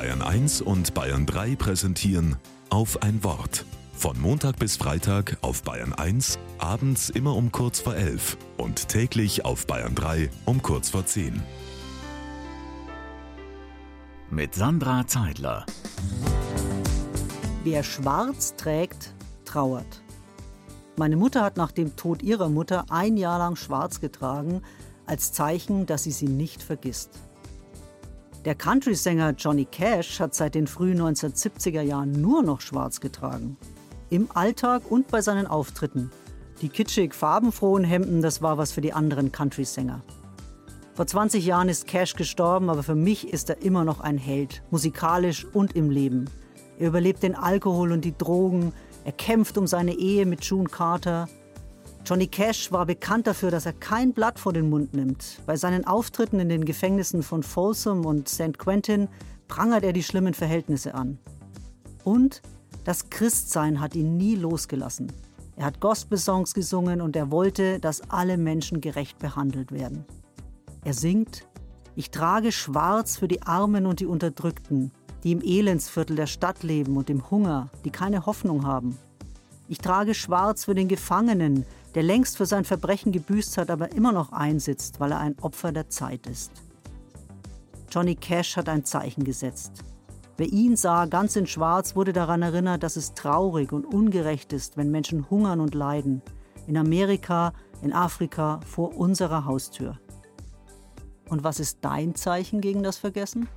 Bayern 1 und Bayern 3 präsentieren auf ein Wort. Von Montag bis Freitag auf Bayern 1, abends immer um kurz vor 11 und täglich auf Bayern 3 um kurz vor 10. Mit Sandra Zeidler. Wer schwarz trägt, trauert. Meine Mutter hat nach dem Tod ihrer Mutter ein Jahr lang schwarz getragen, als Zeichen, dass sie sie nicht vergisst. Der Country-Sänger Johnny Cash hat seit den frühen 1970er Jahren nur noch schwarz getragen. Im Alltag und bei seinen Auftritten. Die kitschig farbenfrohen Hemden, das war was für die anderen Country-Sänger. Vor 20 Jahren ist Cash gestorben, aber für mich ist er immer noch ein Held, musikalisch und im Leben. Er überlebt den Alkohol und die Drogen, er kämpft um seine Ehe mit June Carter, Johnny Cash war bekannt dafür, dass er kein Blatt vor den Mund nimmt. Bei seinen Auftritten in den Gefängnissen von Folsom und St. Quentin prangert er die schlimmen Verhältnisse an. Und das Christsein hat ihn nie losgelassen. Er hat Gospelsongs gesungen und er wollte, dass alle Menschen gerecht behandelt werden. Er singt, ich trage schwarz für die Armen und die Unterdrückten, die im Elendsviertel der Stadt leben und im Hunger, die keine Hoffnung haben. Ich trage schwarz für den Gefangenen, der längst für sein Verbrechen gebüßt hat, aber immer noch einsitzt, weil er ein Opfer der Zeit ist. Johnny Cash hat ein Zeichen gesetzt. Wer ihn sah, ganz in Schwarz, wurde daran erinnert, dass es traurig und ungerecht ist, wenn Menschen hungern und leiden. In Amerika, in Afrika, vor unserer Haustür. Und was ist dein Zeichen gegen das Vergessen?